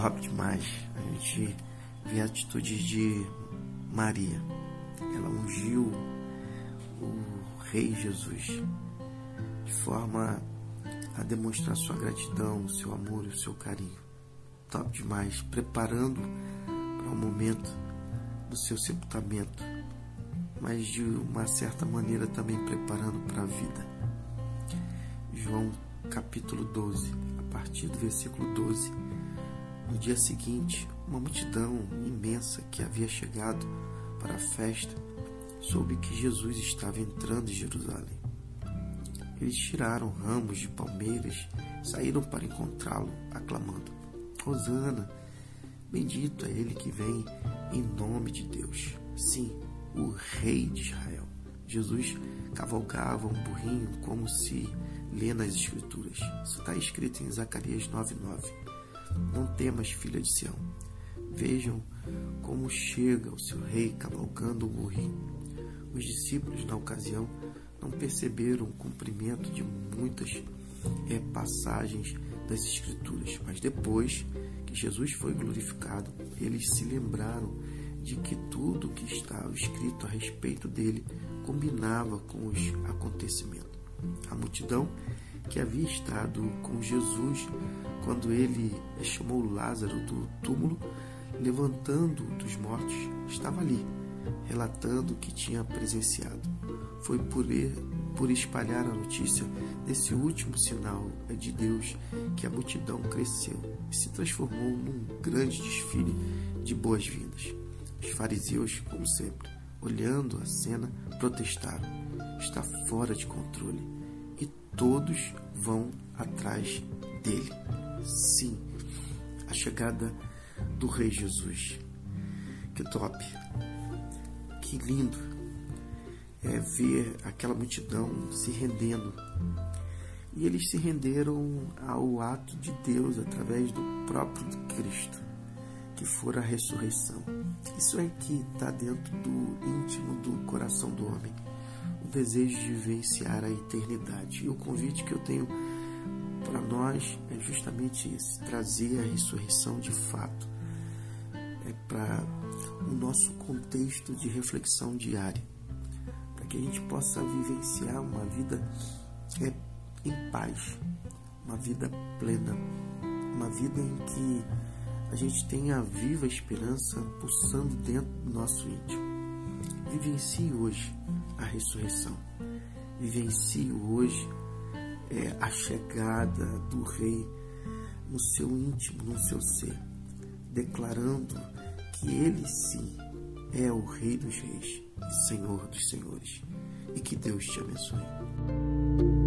top demais. A gente vê a atitude de Maria. Ela ungiu o Rei Jesus de forma a demonstrar sua gratidão, o seu amor e o seu carinho. Top demais, preparando para o momento do seu sepultamento, mas de uma certa maneira também preparando para a vida. João capítulo 12, a partir do versículo 12. Dia seguinte, uma multidão imensa que havia chegado para a festa soube que Jesus estava entrando em Jerusalém. Eles tiraram ramos de palmeiras, saíram para encontrá-lo, aclamando: Hosana, bendito é ele que vem em nome de Deus. Sim, o Rei de Israel. Jesus cavalgava um burrinho como se lê nas Escrituras. Isso está escrito em Zacarias 9,9. Não temas, filha de Sião. Vejam como chega o seu rei cavalgando o burrinho. Os discípulos, na ocasião, não perceberam o cumprimento de muitas é, passagens das Escrituras, mas depois que Jesus foi glorificado, eles se lembraram de que tudo o que estava escrito a respeito dele combinava com os acontecimentos. A multidão que havia estado com Jesus quando ele chamou Lázaro do túmulo, levantando dos mortos, estava ali, relatando o que tinha presenciado. Foi por, por espalhar a notícia desse último sinal de Deus que a multidão cresceu e se transformou num grande desfile de boas-vindas. Os fariseus, como sempre, olhando a cena, protestaram: está fora de controle e todos vão atrás dele. Sim, a chegada do Rei Jesus. Que top! Que lindo é ver aquela multidão se rendendo. E eles se renderam ao ato de Deus através do próprio Cristo, que for a ressurreição. Isso é que está dentro do íntimo do coração do homem, desejo de vivenciar a eternidade. E o convite que eu tenho para nós é justamente esse: trazer a ressurreição de fato é para o nosso contexto de reflexão diária, para que a gente possa vivenciar uma vida é, em paz, uma vida plena, uma vida em que a gente tenha a viva esperança pulsando dentro do nosso íntimo. Vivencie hoje a ressurreição. Vivencie hoje é, a chegada do Rei no seu íntimo, no seu ser, declarando que Ele sim é o Rei dos Reis e Senhor dos Senhores. E que Deus te abençoe.